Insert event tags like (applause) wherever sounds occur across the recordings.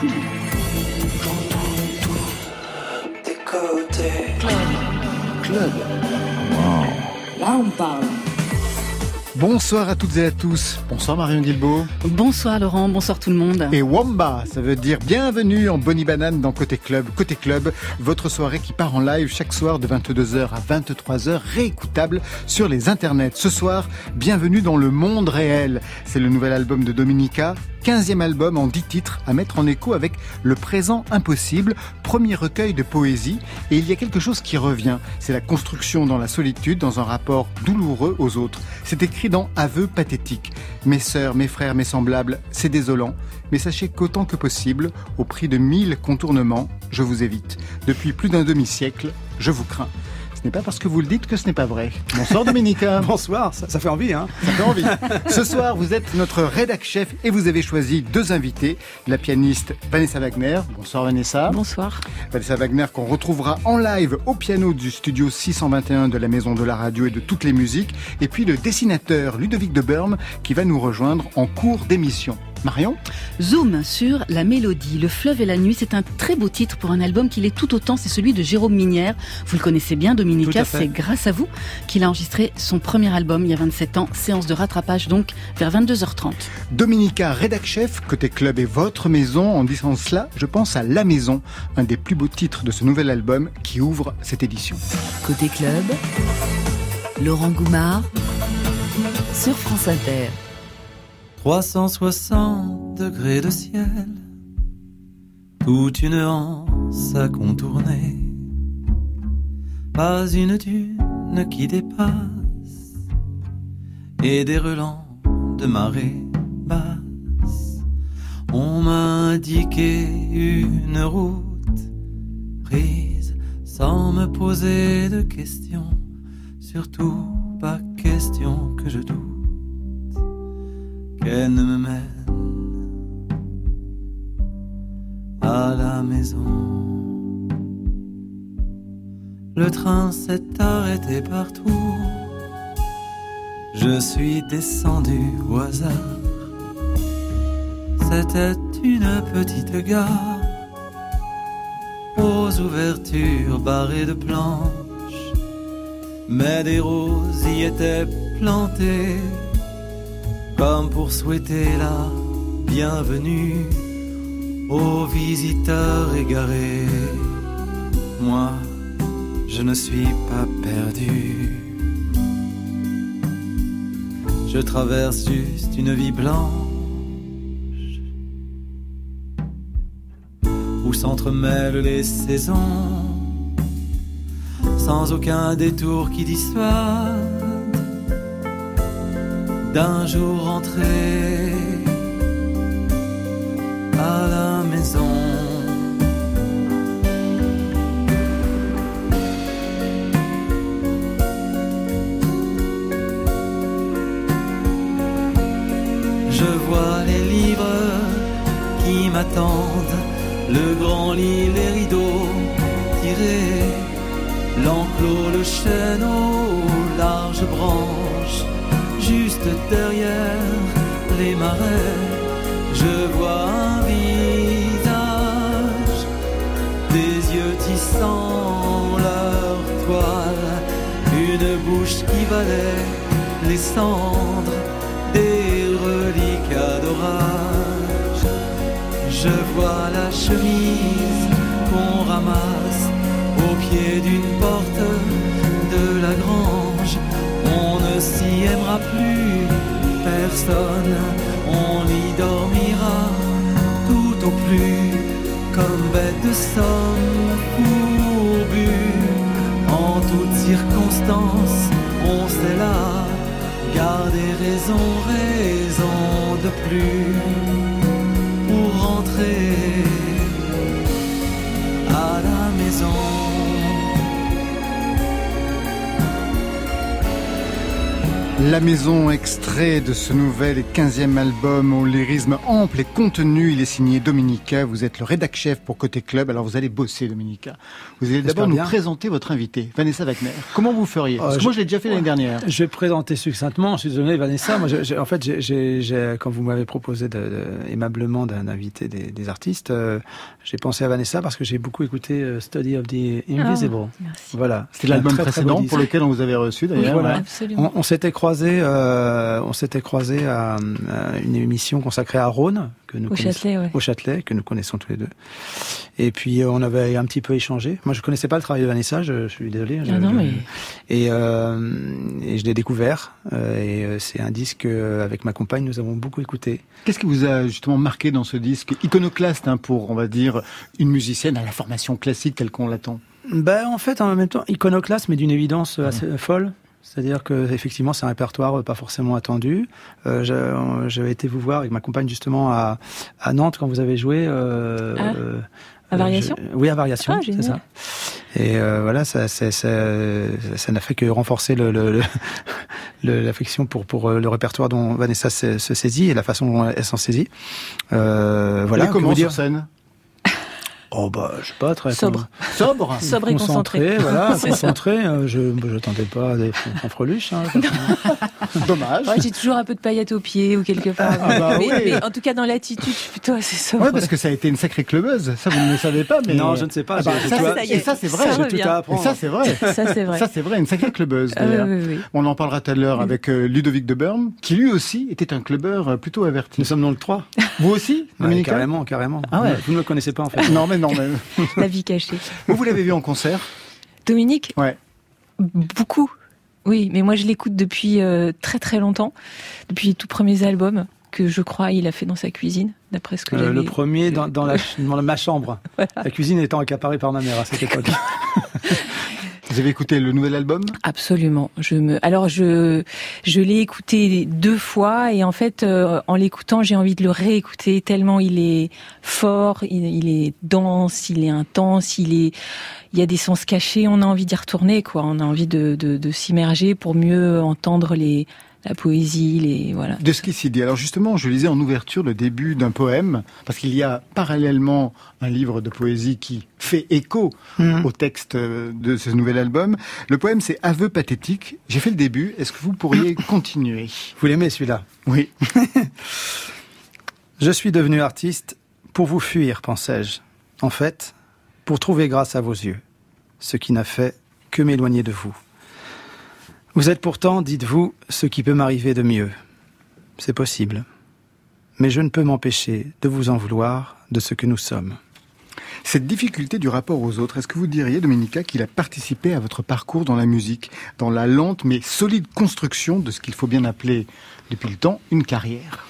tout. J'entends tout. Des côtés. Club. Club. Wow. Là, on parle. Bonsoir à toutes et à tous. Bonsoir Marion Guilbeault. Bonsoir Laurent, bonsoir tout le monde. Et Wamba, ça veut dire bienvenue en Bonnie Banane dans Côté Club. Côté Club, votre soirée qui part en live chaque soir de 22h à 23h, réécoutable sur les internets. Ce soir, bienvenue dans le monde réel. C'est le nouvel album de Dominica, 15e album en 10 titres à mettre en écho avec Le présent impossible, premier recueil de poésie. Et il y a quelque chose qui revient. C'est la construction dans la solitude, dans un rapport douloureux aux autres. C'est écrit dans Aveux pathétique. Mes sœurs, mes frères, mes semblables, c'est désolant, mais sachez qu'autant que possible, au prix de mille contournements, je vous évite. Depuis plus d'un demi-siècle, je vous crains. Ce n'est pas parce que vous le dites que ce n'est pas vrai. Bonsoir Dominica. (laughs) Bonsoir, ça, ça, fait envie, hein Ça fait envie. (laughs) Ce soir, vous êtes notre rédac chef et vous avez choisi deux invités. La pianiste Vanessa Wagner. Bonsoir Vanessa. Bonsoir. Vanessa Wagner qu'on retrouvera en live au piano du studio 621 de la Maison de la Radio et de toutes les musiques. Et puis le dessinateur Ludovic de Burme qui va nous rejoindre en cours d'émission. Marion Zoom sur la mélodie. Le fleuve et la nuit, c'est un très beau titre pour un album qui l'est tout autant. C'est celui de Jérôme Minière. Vous le connaissez bien, Dominica. C'est grâce à vous qu'il a enregistré son premier album il y a 27 ans. Séance de rattrapage donc vers 22h30. Dominica, rédac chef, côté club et votre maison. En disant cela, je pense à La Maison, un des plus beaux titres de ce nouvel album qui ouvre cette édition. Côté club, Laurent Goumard sur France Inter. 360 degrés de ciel, toute une anse à contourner, pas une dune qui dépasse, et des relents de marée basse. On m'a indiqué une route prise sans me poser de questions, surtout pas question que je doute qu'elle ne me mène à la maison. Le train s'est arrêté partout. Je suis descendu au hasard. C'était une petite gare aux ouvertures barrées de planches, mais des roses y étaient plantées comme pour souhaiter la bienvenue aux visiteurs égarés. Moi, je ne suis pas perdu. Je traverse juste une vie blanche où s'entremêlent les saisons sans aucun détour qui dissuade d'un jour rentré à la maison. Je vois les livres qui m'attendent, le grand lit, les rideaux tirés, l'enclos, le chêne aux larges branches derrière les marais, je vois un visage, des yeux tissant leur toile, une bouche qui valait les cendres, des reliques d'orage. Je vois la chemise qu'on ramasse au pied d'une porte de la grange on ne s'y aimera plus personne, on y dormira tout au plus comme bête de somme fourbue. En toutes circonstances, on sait là garder raison, raison de plus pour rentrer à la maison. La Maison, extrait de ce nouvel et quinzième album au lyrisme ample et contenu. Il est signé Dominica. Vous êtes le rédac chef pour Côté Club. Alors vous allez bosser, Dominica. Vous allez d'abord nous présenter votre invité, Vanessa Wagner. Comment vous feriez? Parce que euh, moi, je l'ai déjà fait l'année dernière. Je vais présenter succinctement. Je suis désolé, Vanessa. moi, en fait, quand vous m'avez proposé de, aimablement d'inviter des, des, artistes, euh, j'ai pensé à Vanessa parce que j'ai beaucoup écouté euh, Study of the Invisible. Oh, voilà. C'était l'album précédent pour lequel on vous avait reçu d'ailleurs. voilà. Absolument. On, on s'était croisé euh, on s'était croisé à, une émission consacrée à Rhône, que nous au Châtelet, au Châtelet, que nous connaissons tous les deux. Et puis euh, on avait un petit peu échangé. Moi, je connaissais pas le travail de Vanessa, je, suis désolé. Ah non, mais... et, euh, et je l'ai découvert. et c'est un disque avec ma compagne, nous avons beaucoup écouté. Qu'est-ce qui vous a justement marqué dans ce disque iconoclaste hein, pour, on va dire, une musicienne à la formation classique telle qu'on l'attend? Ben, en fait, en même temps, iconoclaste, mais d'une évidence assez folle. C'est-à-dire que effectivement, c'est un répertoire euh, pas forcément attendu. Euh, J'avais été vous voir avec ma compagne justement à, à Nantes quand vous avez joué. Euh, ah, à variation. oui, à variation, ah, c'est ça. Et euh, voilà, ça, ça, ça, ça n'a fait que renforcer le, (laughs) le, l'affection pour pour euh, le répertoire dont Vanessa se, se, saisit et la façon dont elle s'en saisit. Euh, voilà. Et comment dire sur scène? Oh bah je sais pas très sobre, sobre, (laughs) sobre et concentré. Voilà, (laughs) concentré. Euh, je je tentais pas des fanfreluches. Hein, (laughs) Dommage. Ouais, j'ai toujours un peu de paillettes aux pieds ou quelque part. Ah, bah, mais, oui. mais, en tout cas dans l'attitude, je suis plutôt assez sobre. Ouais, parce que ça a été une sacrée clubeuse. Ça vous ne le savez pas, mais non, je ne sais pas. Ah bah, ça, ça, et ça c'est vrai. J'ai tout à apprendre. Et ça c'est vrai. ça c'est vrai. Ça c'est vrai, une sacrée clubeuse. Ah, oui, oui, On en parlera tout à l'heure avec euh, Ludovic de Burm, qui lui aussi était un clubeur euh, plutôt averti. Nous sommes dans le 3. Vous aussi, Carrément, carrément. Ah ouais. Vous ne le connaissez pas en fait. Non mais non mais. (laughs) la vie cachée. Vous, vous l'avez vu en concert Dominique Ouais. Beaucoup. Oui, mais moi je l'écoute depuis euh, très très longtemps, depuis les tout premiers albums que je crois il a fait dans sa cuisine, d'après ce que euh, Le premier dans, dans, la, (laughs) dans ma chambre. La cuisine étant accaparée par ma mère à cette époque. (laughs) Vous avez écouté le nouvel album? Absolument. Je me, alors je, je l'ai écouté deux fois et en fait, euh, en l'écoutant, j'ai envie de le réécouter tellement il est fort, il, est dense, il est intense, il est, il y a des sens cachés. On a envie d'y retourner, quoi. On a envie de, de, de s'immerger pour mieux entendre les, la poésie, les voilà. De ce qui s'y dit. Alors justement, je lisais en ouverture le début d'un poème, parce qu'il y a parallèlement un livre de poésie qui fait écho mmh. au texte de ce nouvel album. Le poème, c'est Aveu pathétique. J'ai fait le début. Est-ce que vous pourriez (laughs) continuer? Vous l'aimez celui-là? Oui. (laughs) je suis devenu artiste pour vous fuir, pensais-je. En fait, pour trouver grâce à vos yeux, ce qui n'a fait que m'éloigner de vous. Vous êtes pourtant, dites-vous, ce qui peut m'arriver de mieux. C'est possible. Mais je ne peux m'empêcher de vous en vouloir de ce que nous sommes. Cette difficulté du rapport aux autres, est-ce que vous diriez, Dominica, qu'il a participé à votre parcours dans la musique, dans la lente mais solide construction de ce qu'il faut bien appeler depuis le temps une carrière?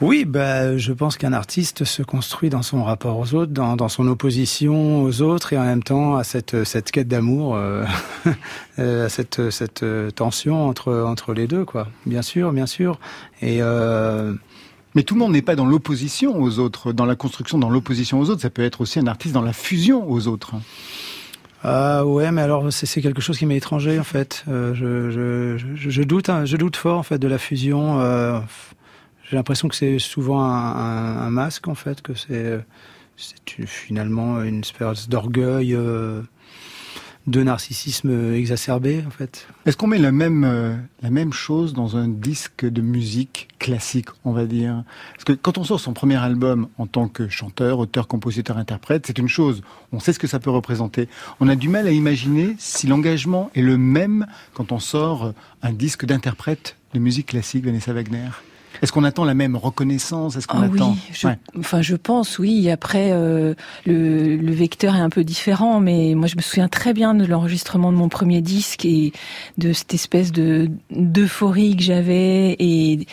Oui, bah, je pense qu'un artiste se construit dans son rapport aux autres, dans, dans son opposition aux autres, et en même temps à cette, cette quête d'amour, euh, (laughs) à cette, cette tension entre, entre les deux, quoi. Bien sûr, bien sûr. Et euh... Mais tout le monde n'est pas dans l'opposition aux autres, dans la construction, dans l'opposition aux autres. Ça peut être aussi un artiste dans la fusion aux autres. Ah ouais, mais alors c'est quelque chose qui m'est étranger en fait. Euh, je, je, je, doute, hein, je doute fort en fait de la fusion. Euh, j'ai l'impression que c'est souvent un, masque en fait, que c'est c'est finalement une espèce d'orgueil, euh, de narcissisme exacerbé en fait. Est-ce qu'on met la même euh, la même chose dans un disque de musique classique, on va dire? Parce que quand on sort son premier album en tant que chanteur, auteur, compositeur, interprète, c'est une chose. On sait ce que ça peut représenter. On a du mal à imaginer si l'engagement est le même quand on sort un disque d'interprète de musique classique, Vanessa Wagner. Est-ce qu'on attend la même reconnaissance? Est-ce qu'on ah attend Oui, je, enfin je pense oui. Après, euh, le, le, vecteur est un peu différent, mais moi je me souviens très bien de l'enregistrement de mon premier disque et de cette espèce de d'euphorie que j'avais. Et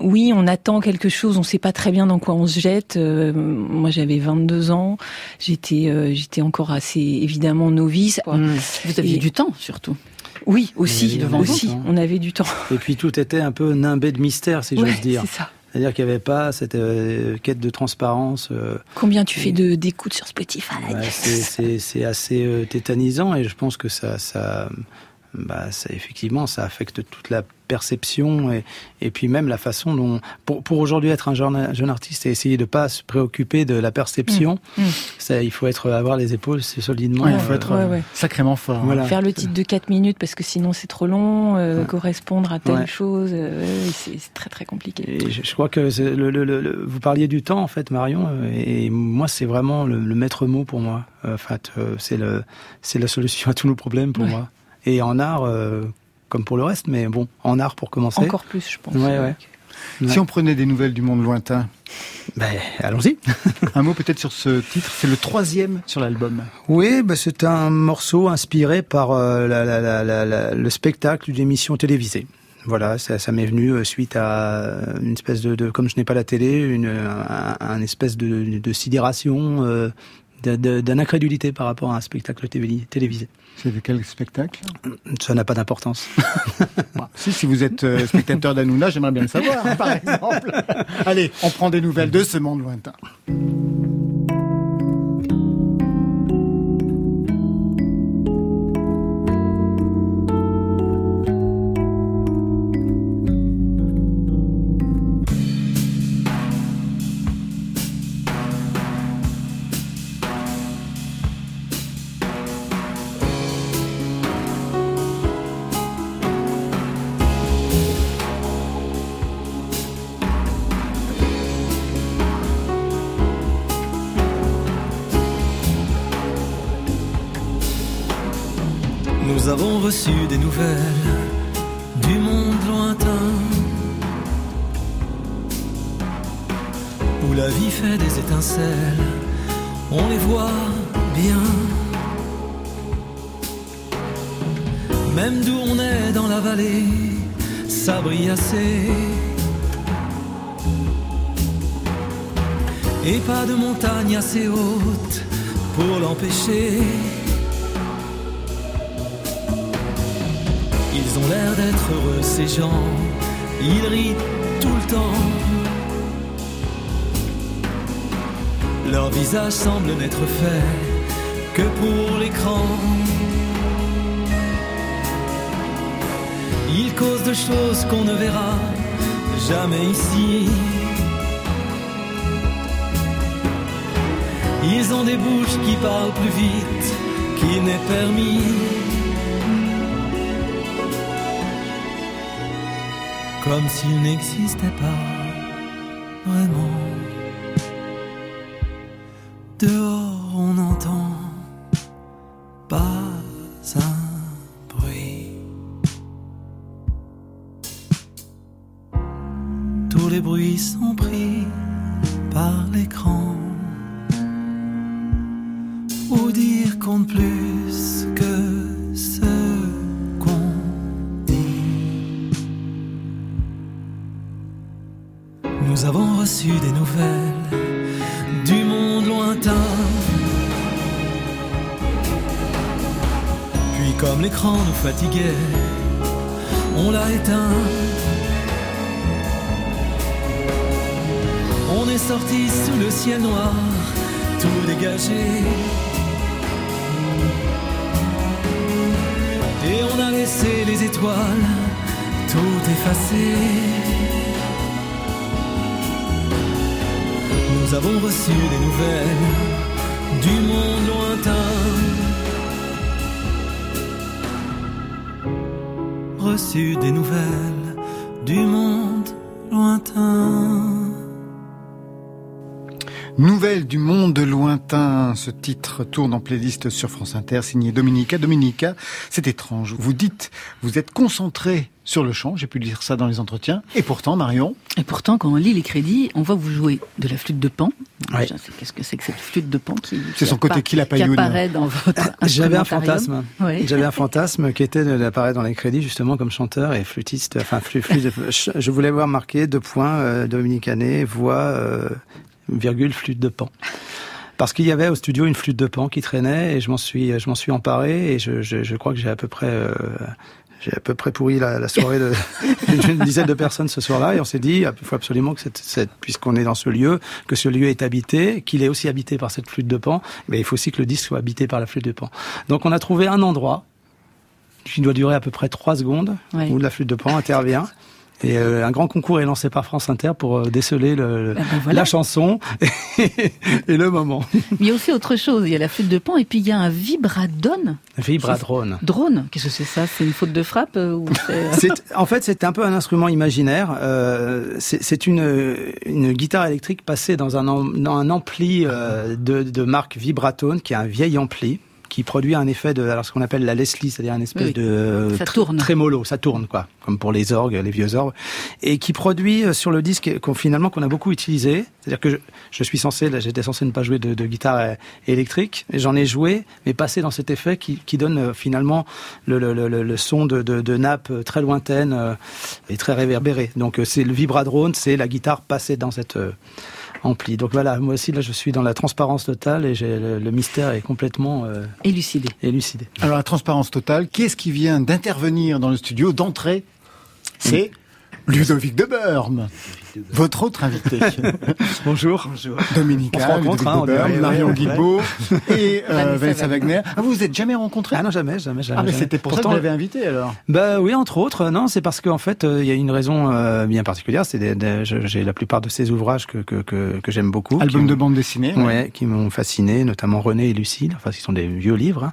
oui, on attend quelque chose, on ne sait pas très bien dans quoi on se jette. Euh, moi j'avais 22 ans, j'étais euh, j'étais encore assez évidemment novice. Mmh. Vous aviez du temps surtout. Oui, aussi, devant aussi, on avait du temps. Et puis tout était un peu nimbé de mystère, si j'ose dire. C'est ça. C'est-à-dire qu'il n'y avait pas cette euh, quête de transparence. Euh, Combien tu fais de d'écoutes sur Spotify C'est assez euh, tétanisant et je pense que ça, ça bah, ça, effectivement, ça affecte toute la perception et, et puis même la façon dont, pour, pour aujourd'hui être un jeune, jeune artiste et essayer de pas se préoccuper de la perception, mmh. Mmh. Ça, il faut être avoir les épaules solidement. il faut être euh, sacrément fort. Voilà. Faire le titre de 4 minutes parce que sinon c'est trop long, euh, correspondre à telle chose, euh, c'est très très compliqué. Et je, crois que le, le, le, vous parliez du temps en fait, Marion, et moi c'est vraiment le, maître mot pour moi. En fait, c'est le, c'est la solution à tous nos problèmes pour moi. Et en art, euh, comme pour le reste, mais bon, en art pour commencer. Encore plus, je pense. Ouais, ouais. Si on prenait des nouvelles du monde lointain ben, allons-y. (laughs) un mot peut-être sur ce titre. C'est le troisième sur l'album. Oui, ben c'est un morceau inspiré par euh, la, la, la, le spectacle d'une émission télévisée. Voilà, ça, ça m'est venu euh, suite à une espèce de, de comme je n'ai pas la télé, une un, un espèce de, de sidération, euh, d'incrédulité par rapport à un spectacle télévisé. C'est de quel spectacle? Ça n'a pas d'importance. (laughs) si, si vous êtes euh, spectateur d'Anouna, j'aimerais bien le savoir, par (laughs) exemple. Allez, on prend des nouvelles de ce monde lointain. Pour l'empêcher. Ils ont l'air d'être heureux, ces gens. Ils rient tout le temps. Leur visage semble n'être fait que pour l'écran. Ils causent de choses qu'on ne verra jamais ici. Ils ont des bouches qui parlent plus vite qu'il n'est permis. comme s'il n'existait pas vraiment. Dehors, ce titre tourne en playlist sur France Inter, signé Dominica. Dominica, c'est étrange. Vous dites, vous êtes concentré sur le chant, j'ai pu lire ça dans les entretiens. Et pourtant, Marion Et pourtant, quand on lit les crédits, on voit vous jouez de la flûte de pan. Qu'est-ce que c'est que cette flûte de pan qui, C'est son côté qui, apparaît dans votre J'avais un fantasme. J'avais un (laughs) fantasme qui était d'apparaître dans les crédits justement comme chanteur et flûtiste. Enfin, flûte, je voulais voir marqué deux points euh, Dominique voix, euh, virgule, flûte de pan parce qu'il y avait au studio une flûte de pan qui traînait et je m'en suis je m'en suis emparé et je, je, je crois que j'ai à peu près euh, j'ai à peu près pourri la, la soirée d'une (laughs) dizaine de personnes ce soir-là et on s'est dit il faut absolument que cette, cette puisqu'on est dans ce lieu que ce lieu est habité qu'il est aussi habité par cette flûte de pan mais il faut aussi que le disque soit habité par la flûte de pan donc on a trouvé un endroit qui doit durer à peu près trois secondes, où la flûte de pan intervient. Et euh, un grand concours est lancé par France Inter pour euh, déceler le, ah ben la chanson (laughs) et, le moment. il y a aussi autre chose. Il y a la flûte de pan et puis il y a un vibradone. Vibradrone. Drone. Qu'est-ce que c'est ça? C'est une faute de frappe euh, ou En fait, c'est un peu un instrument imaginaire. c'est une, une guitare électrique passée dans un, dans un ampli de, de marque Vibratone, qui est un vieil ampli qui produit un effet de alors ce qu'on appelle la Leslie, c'est-à-dire un espèce de ça tourne. trémolo, ça tourne quoi, comme pour les orgues, les vieux orgues, et qui produit euh, sur le disque qu'on finalement qu'on a beaucoup utilisé. C'est-à-dire que je, suis censé, j'étais censé ne pas jouer de, de guitare euh, électrique, j'en ai joué, mais passé dans cet effet qui, qui donne euh, finalement le, le, le, le son de, de, de, nappe très lointaine et très réverbéré. Donc c'est le vibradrone, c'est la guitare passée dans cette ampli. Donc voilà, moi aussi là je suis dans la transparence totale et j'ai le, mystère est complètement euh, élucidé. élucidé. Alors la transparence totale, quest ce qui vient d'intervenir dans le studio, d'entrer C'est Ludovic de Burme. Votre autre invité. (laughs) Bonjour. Bonjour. Dominique on rencontre, hein, Marion Guilbault (laughs) et euh, Vanessa Wagner. Ah, vous vous êtes jamais rencontrés Ah non, jamais, jamais, jamais. Ah, mais c'était pour ça que vous l'avez invité alors Bah oui, entre autres. Non, c'est parce qu'en fait, euh, il y a une raison euh, bien particulière. C'est j'ai la plupart de ces ouvrages que que, que, que j'aime beaucoup. Albums de bande dessinée. Ouais, qui m'ont fasciné, notamment René et Lucille. Enfin, qui sont des vieux livres. Hein.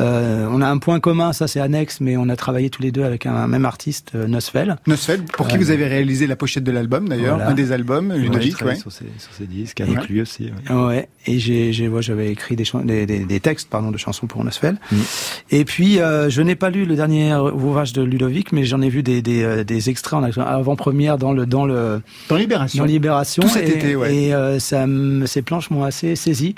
Euh, on a un point commun, ça c'est annexe, mais on a travaillé tous les deux avec un, même artiste, Nosfell. Nosfell, pour qui vous avez réalisé la pochette de l'album d'ailleurs, un des albums, Ludovic, ouais, Sur, ses, sur ses disques, avec lui aussi. Ouais. Et j'ai, j'ai, moi, j'avais écrit des, des, des, des, textes, pardon, de chansons pour Nosfell. Mm. Et puis, euh, je n'ai pas lu le dernier ouvrage de Ludovic, mais j'en ai vu des, des, euh, des extraits en avant-première dans le, dans le, dans Libération. Dans Libération. Tout cet et, été, ouais. Et euh, ça, ces planches m'ont assez saisi.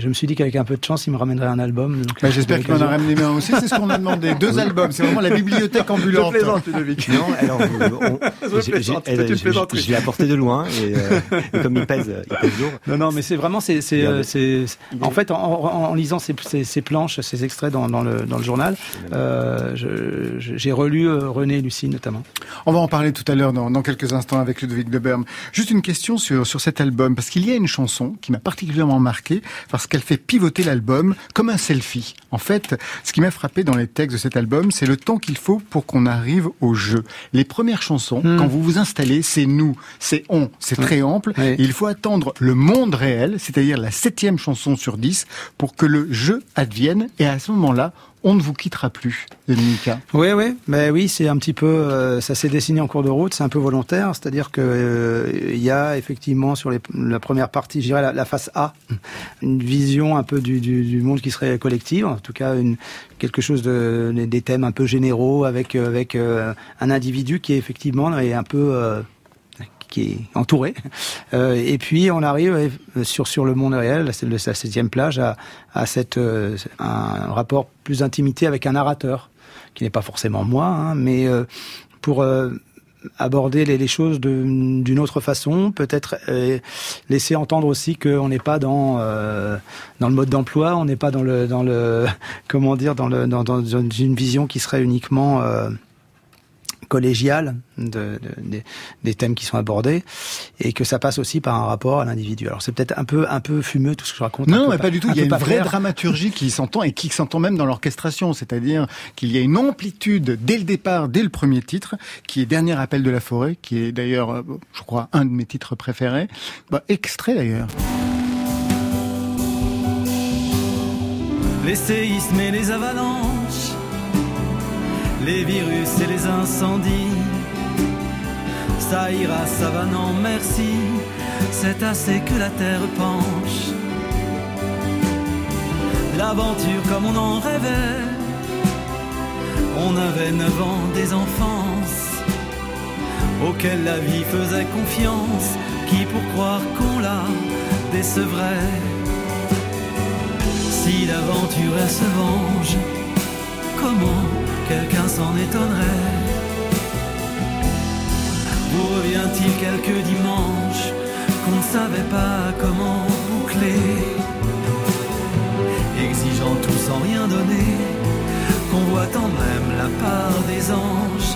Et je me suis dit qu'avec un peu de chance, il me ramènerait un album. Bah, J'espère qu'il m'en a ramené un aussi. C'est ce qu'on a demandé. (laughs) Deux albums. C'est vraiment la bibliothèque (laughs) ambulante. Je plaisante, Ludovic. Non, alors, (laughs) je l'ai apporté de loin et, euh, et, comme il pèse, il pèse lourd. Non, non, mais c'est vraiment, c'est, c'est, c'est, en fait, en, en lisant ces, ces, ces, planches, ces extraits dans, dans, le, dans le journal, euh, j'ai relu euh, René et Lucie notamment. On va en parler tout à l'heure dans, dans quelques instants avec Ludovic de Berme. Juste une question sur, sur cet album, parce qu'il y a une chanson qui m'a particulièrement marqué, parce qu'elle fait pivoter l'album comme un selfie. En fait, ce qui m'a frappé dans les textes de cet album, c'est le temps qu'il faut pour qu'on arrive au jeu. Les premières chansons, hmm. quand vous vous installez, c'est nous, c'est on, c'est très ample. il faut attendre le monde réel, c'est-à-dire la septième chanson sur dix, pour que le jeu advienne. Et à ce moment-là, on ne vous quittera plus, Dominica. Oui, oui, mais oui, c'est un petit peu, euh, ça s'est dessiné en cours de route, c'est un peu volontaire, c'est-à-dire que euh, il y a effectivement sur la première partie, je dirais la, face A, une vision un peu du, monde qui serait collective, en tout cas quelque chose de des thèmes un peu généraux avec euh, avec un individu qui est effectivement est un peu qui est entouré. (laughs) Euh, et puis on arrive sur sur le monde réel, c'est la septième plage, à, à cette euh, un rapport plus d'intimité avec un narrateur qui n'est pas forcément moi, hein, mais euh, pour euh, aborder les, les choses d'une autre façon, peut-être laisser entendre aussi qu'on n'est pas dans dans le mode d'emploi, on n'est pas dans le dans le (laughs) comment dire dans le dans, dans une vision qui serait uniquement de, de, des thèmes qui sont abordés et que ça passe aussi par un rapport à l'individu. Alors c'est peut-être un peu un peu fumeux tout ce que je raconte. Non, mais pas, du tout. Il y a une vraie dramaturgie qui s'entend et qui s'entend même dans l'orchestration, c'est-à-dire qu'il y a une amplitude dès le départ, dès le premier titre, qui est Dernier appel de la forêt, qui est d'ailleurs, euh, je crois, un de mes titres préférés. Bah, extrait d'ailleurs. Les séismes et les avalanches les virus et les incendies. Ça ira, ça va, non merci, c'est assez que la terre penche. L'aventure comme on en rêvait, on avait neuf ans des enfances, auxquelles la vie faisait confiance, qui pour croire qu'on la décevrait? Si l'aventure elle se venge, comment quelqu'un s'en étonnerait. Vous revient-il quelques dimanches qu'on ne savait pas comment boucler? Exigeant tout sans rien donner, qu'on voit en même la part des anges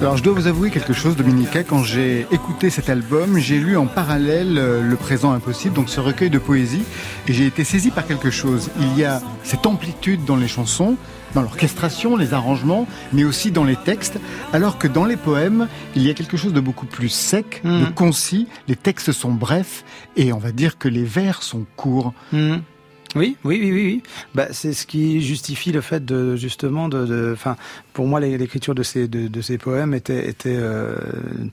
Alors je dois vous avouer quelque chose, Dominica, quand j'ai écouté cet album, j'ai lu en parallèle euh, Le présent impossible, donc ce recueil de poésie, et j'ai été saisi par quelque chose. Il y a cette amplitude dans les chansons, dans l'orchestration, les arrangements, mais aussi dans les textes, alors que dans les poèmes, il y a quelque chose de beaucoup plus sec, de mmh. concis, les textes sont brefs, et on va dire que les vers sont courts. Mmh. Oui, oui, oui, oui. Bah, c'est ce qui justifie le fait de justement de, enfin, pour moi, l'écriture de ces de, ces poèmes était était euh,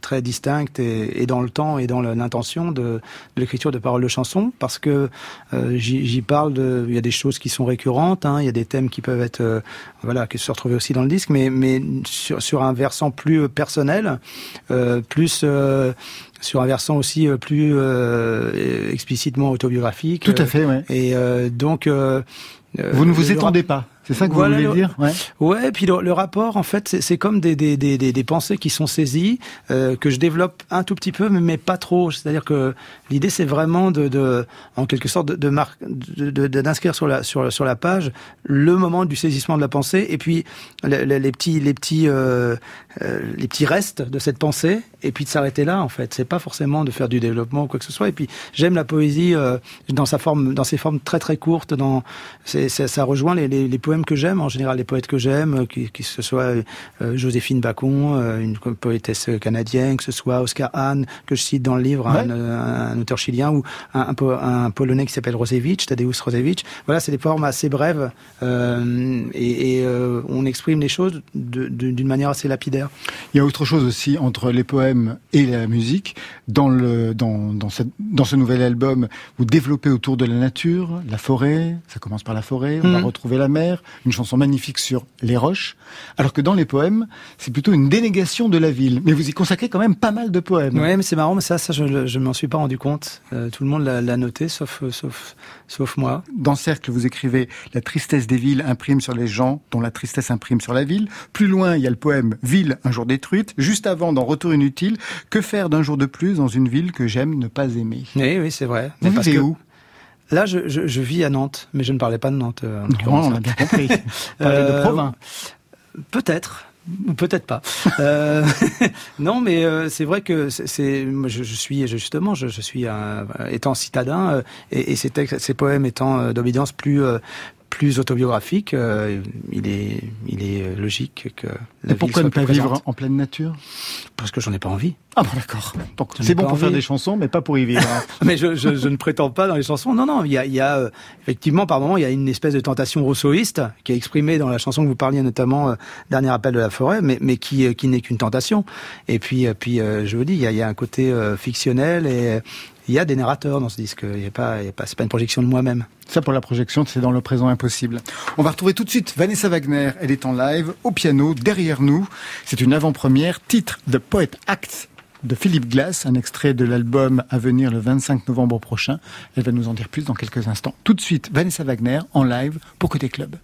très distincte et, dans le temps et dans l'intention de, l'écriture de paroles de chansons, parce que euh, j'y parle de, il y a des choses qui sont récurrentes, hein, il y a des thèmes qui peuvent être, euh, voilà, qui se retrouvent aussi dans le disque, mais mais sur sur un versant plus personnel, plus sur un versant aussi euh, plus euh, explicitement autobiographique. Tout à fait, ouais. Et euh, donc. vous ne vous étendez pas. C'est ça que vous voulez dire Ouais. Ouais. Puis le, rapport, en fait, c'est comme des, des, des, des, pensées qui sont saisies euh, que je développe un tout petit peu, mais, mais pas trop. C'est-à-dire que l'idée, c'est vraiment de, de, en quelque sorte, de d'inscrire sur la sur sur la page le moment du saisissement de la pensée, et puis les, les petits les petits euh, euh, les petits restes de cette pensée, et puis de s'arrêter là. En fait, c'est pas forcément de faire du développement ou quoi que ce soit. Et puis j'aime la poésie euh, dans sa forme, dans ses formes très très courtes. Dans ça, ça rejoint les, les, les poèmes que j'aime, en général les poètes que j'aime, euh, qui, que ce soit euh, Joséphine Bacon, euh, une poétesse canadienne, que ce soit Oscar Hahn, que je cite dans le livre, un, auteur chilien, ou un, un, polonais qui s'appelle Rosevich, Tadeusz Rosevich. Voilà, c'est des formes assez brèves et, et on exprime les choses d'une manière assez lapidaire. Il y a autre chose aussi entre les poèmes et la musique. Dans, le, dans, dans, cette, dans ce nouvel album, vous développez autour de la nature, la forêt, ça commence par la forêt, on va mmh. retrouver la mer, une chanson magnifique sur les roches, alors que dans les poèmes, c'est plutôt une dénégation de la ville. Mais vous y consacrez quand même pas mal de poèmes. Oui, mais c'est marrant, mais ça, ça je ne m'en suis pas rendu compte. Euh, tout le monde l'a noté, sauf, euh, sauf, sauf moi. Dans Cercle, vous écrivez « La tristesse des villes imprime sur les gens, dont la tristesse imprime sur la ville ». Plus loin, il y a le poème « Ville, un jour détruite ». Juste avant, dans Retour inutile, « Que faire d'un jour de plus dans une ville que j'aime ne pas aimer ». Oui, oui, c'est vrai. Vous vivez où? Là, je, je, je, vis à Nantes, mais je ne parlais pas de Nantes. Euh, non, on a bien compris. (laughs) euh, de Provins. Peut-être. Peut-être pas. euh, (laughs) non, mais euh, c'est vrai que c'est, je, je, suis justement, je, je suis un, étant citadin euh, et, et ces, textes, ces poèmes étant d'obédience plus plus autobiographique, euh, il est, il est euh, logique que la pourquoi ne pas vivre en pleine nature? Parce que j'en ai pas envie. Ah bon d'accord. c'est bon pour faire des chansons, mais pas pour y vivre. Hein. (laughs) mais je, je, je, ne prétends pas dans les chansons. Non, non. Il y a, il y a euh, effectivement par moment il y a une espèce de tentation rousseauiste qui est exprimée dans la chanson que vous parliez notamment Dernier appel de la forêt, mais, mais qui, qui n'est qu'une tentation. Et puis, puis je vous dis, il y a, il y a un côté fictionnel et il y a des narrateurs dans ce disque. Il y a pas, c'est pas une projection de moi-même. Ça pour la projection, c'est dans le présent impossible. On va retrouver tout de suite Vanessa Wagner. Elle est en live au piano derrière nous. C'est une avant-première, titre The Poet Acts de Philippe Glass, un extrait de l'album à venir le 25 novembre prochain. Elle va nous en dire plus dans quelques instants. Tout de suite, Vanessa Wagner en live pour Côté Club.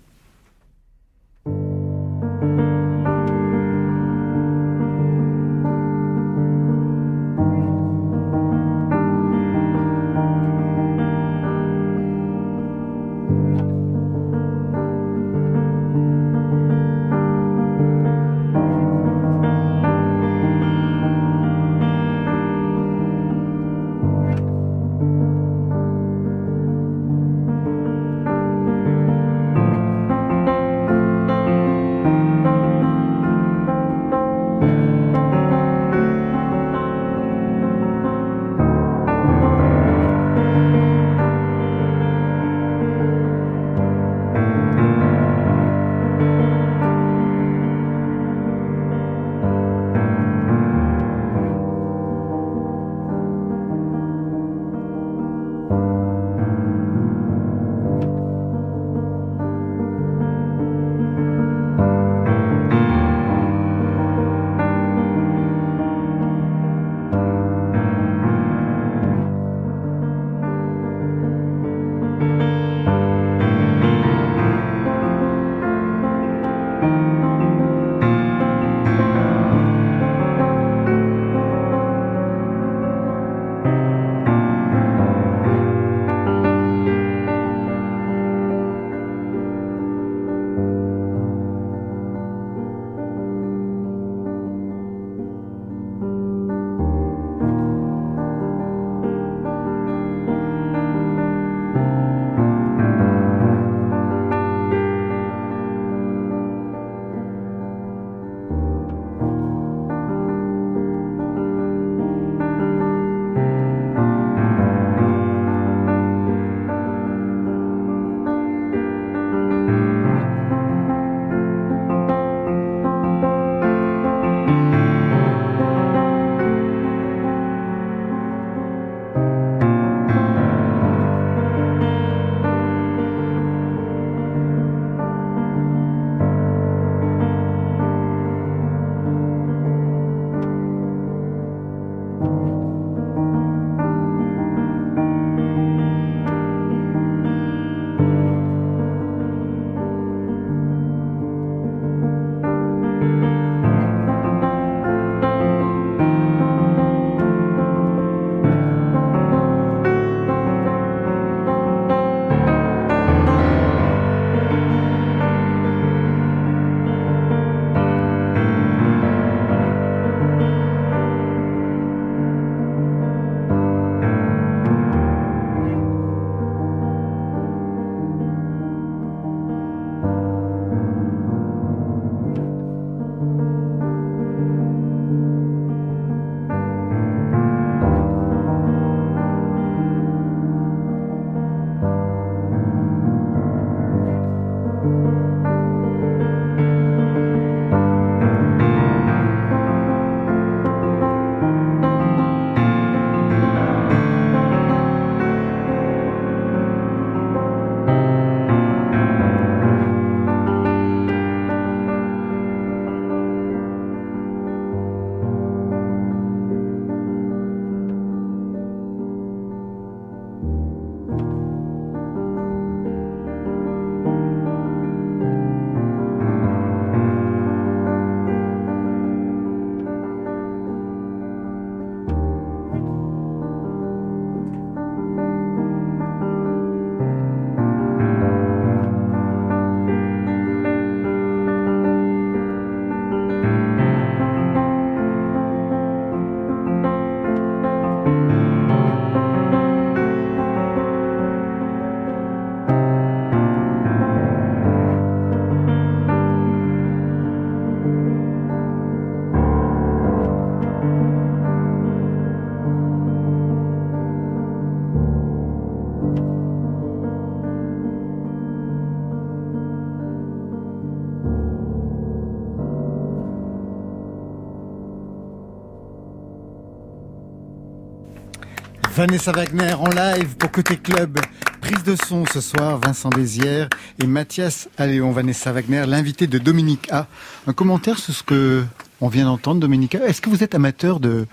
Vanessa Wagner en live pour Côté Club. Prise de son ce soir, Vincent Désière et Mathias Alléon. Vanessa Wagner, l'invité de Dominique A. Un commentaire sur ce que on vient d'entendre, Dominique A. Est-ce que vous êtes amateur de,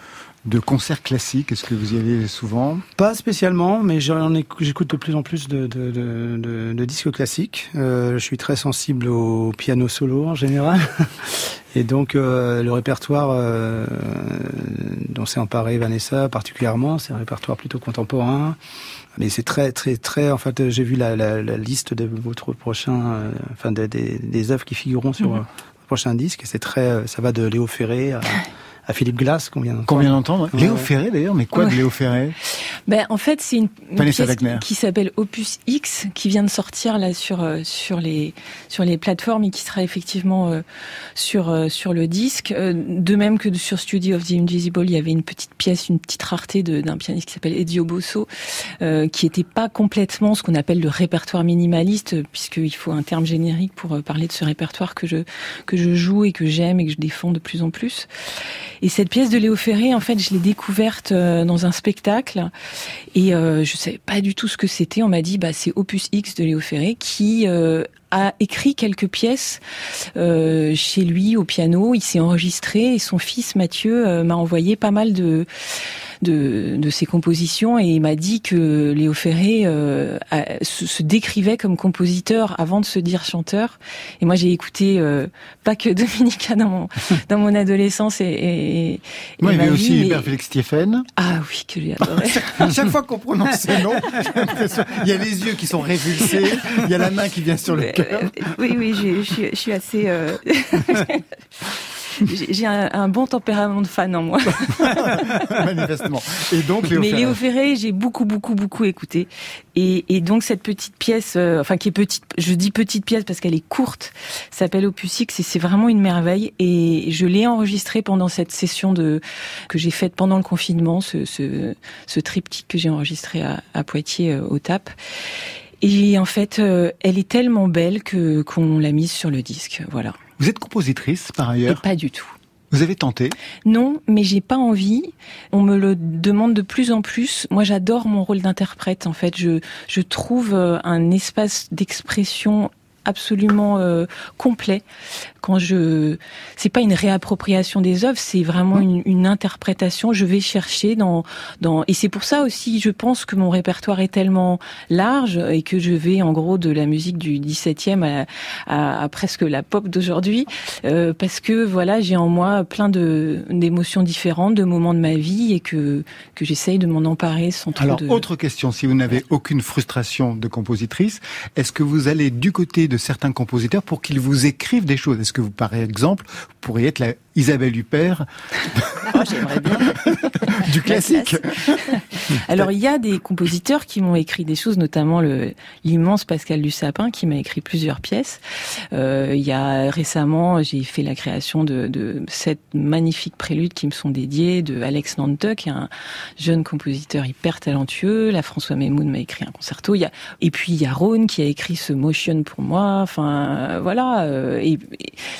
de concerts classiques? Est-ce que vous y allez souvent? Pas spécialement, mais j'écoute de plus en plus de, de, de, de disques classiques. Euh, je suis très sensible au piano solo en général. (laughs) Et donc euh, le répertoire euh, dont s'est emparé Vanessa particulièrement, c'est un répertoire plutôt contemporain. Mais c'est très, très, très. En fait, j'ai vu la, la, la, liste de votre prochain, euh, enfin des, des, des, œuvres qui figureront sur mmh. le prochain disque. C'est très, ça va de Léo Ferré à (laughs) à Philippe Glass qu'on vient d'entendre. Léo Ferré d'ailleurs, mais quoi de Léo Ferré? Ben, En fait, c'est une, une pièce qui s'appelle Opus X, qui vient de sortir là sur, euh, sur, les, sur les plateformes et qui sera effectivement euh, sur, euh, sur le disque. de même que sur Studio of the Invisible, il y avait une petite pièce, une petite rareté d'un pianiste qui s'appelle Edio Bosso, qui n'était pas complètement ce qu'on appelle le répertoire minimaliste, puisqu'il faut un terme générique pour parler de ce répertoire que je, que je joue et que j'aime et que je défends de plus en plus. Et cette pièce de Léo Ferré, en fait, je l'ai découverte euh, dans un spectacle et euh, je savais pas du tout ce que c'était. On m'a dit, bah, c'est Opus X de Léo Ferré qui euh, a écrit quelques pièces euh, chez lui au piano. Il s'est enregistré et son fils Mathieu m'a envoyé pas mal de de, de ses compositions et il m'a dit que Léo Ferré euh, se, décrivait comme compositeur avant de se dire chanteur. Et moi j'ai écouté euh, pas que (laughs) Dominica dans mon (laughs) dans mon adolescence et, et, moi il y avait aussi mais... Félix Stephen. Ah oui que j'ai adoré. (laughs) Chaque fois qu'on prononce ces noms, il y a les yeux qui sont révulsés, il y a la main qui vient sur le cœur. Oui oui je, je suis assez euh, j'ai un, un, bon tempérament de fan en moi. (laughs) Manifestement. Et donc Léo Mais Ferré. Léo Ferré, j'ai beaucoup, beaucoup, beaucoup écouté. Et, et donc cette petite pièce, euh, enfin qui est petite, je dis petite pièce parce qu'elle est courte, s'appelle Opus X et c'est vraiment une merveille. Et je l'ai enregistrée pendant cette session de que j'ai faite pendant le confinement, ce, ce, ce triptyque que j'ai enregistré à, à Poitiers euh, au TAP. Et en fait, euh, elle est tellement belle que qu'on l'a mise sur le disque. Voilà. Vous êtes compositrice par ailleurs Et Pas du tout. Vous avez tenté Non, mais j'ai pas envie. On me le demande de plus en plus. Moi, j'adore mon rôle d'interprète. En fait, je je trouve euh, un espace d'expression absolument euh, complet. Quand je c'est pas une réappropriation des œuvres c'est vraiment une, une, interprétation. Je vais chercher dans dans et c'est pour ça aussi je pense que mon répertoire est tellement large et que je vais en gros de la musique du 17e à, à, à presque la pop d'aujourd'hui euh, parce que voilà j'ai en moi plein de d'émotions différentes de moments de ma vie et que que j'essaye de m'en emparer sans trop alors de... autre question. Si vous n'avez aucune frustration de compositrice est-ce que vous allez du côté de certains compositeurs pour qu'ils vous écrivent des choses. Est-ce que vous, par exemple, pourriez être la Isabelle Huppert oh, J'aimerais bien. (laughs) du classique. Alors il y a des compositeurs qui m'ont écrit des choses, notamment le l'immense Pascal Lussapin qui m'a écrit plusieurs pièces. Euh, il y a récemment, j'ai fait la création de, de sept magnifiques préludes qui me sont dédiés de Alex Nantuck, un jeune compositeur hyper talentueux. La François Memoun m'a écrit un concerto. Il y a et puis il y a Rhône qui a écrit ce Motion pour moi. Enfin voilà. Euh, et,